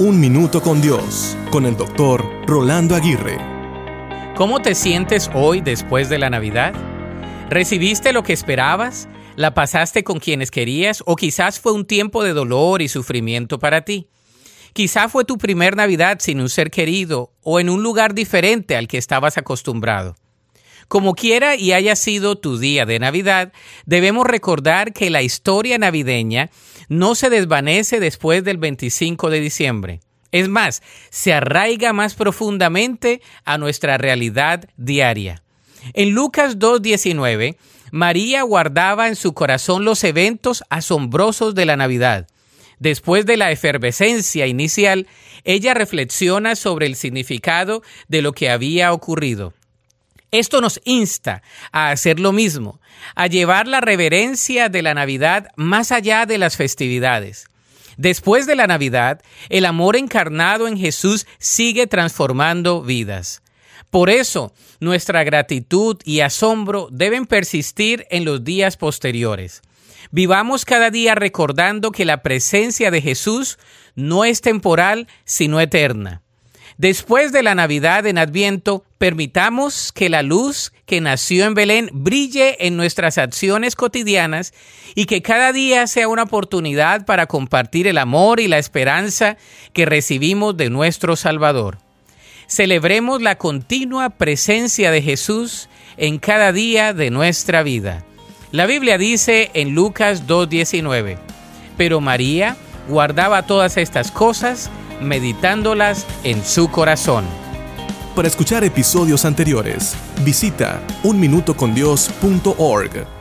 Un Minuto con Dios, con el doctor Rolando Aguirre. ¿Cómo te sientes hoy después de la Navidad? ¿Recibiste lo que esperabas? ¿La pasaste con quienes querías? ¿O quizás fue un tiempo de dolor y sufrimiento para ti? Quizá fue tu primer Navidad sin un ser querido o en un lugar diferente al que estabas acostumbrado. Como quiera y haya sido tu día de Navidad, debemos recordar que la historia navideña no se desvanece después del 25 de diciembre. Es más, se arraiga más profundamente a nuestra realidad diaria. En Lucas 2.19, María guardaba en su corazón los eventos asombrosos de la Navidad. Después de la efervescencia inicial, ella reflexiona sobre el significado de lo que había ocurrido. Esto nos insta a hacer lo mismo, a llevar la reverencia de la Navidad más allá de las festividades. Después de la Navidad, el amor encarnado en Jesús sigue transformando vidas. Por eso, nuestra gratitud y asombro deben persistir en los días posteriores. Vivamos cada día recordando que la presencia de Jesús no es temporal, sino eterna. Después de la Navidad en Adviento, permitamos que la luz que nació en Belén brille en nuestras acciones cotidianas y que cada día sea una oportunidad para compartir el amor y la esperanza que recibimos de nuestro Salvador. Celebremos la continua presencia de Jesús en cada día de nuestra vida. La Biblia dice en Lucas 2.19, pero María guardaba todas estas cosas, meditándolas en su corazón. Para escuchar episodios anteriores, visita unminutocondios.org.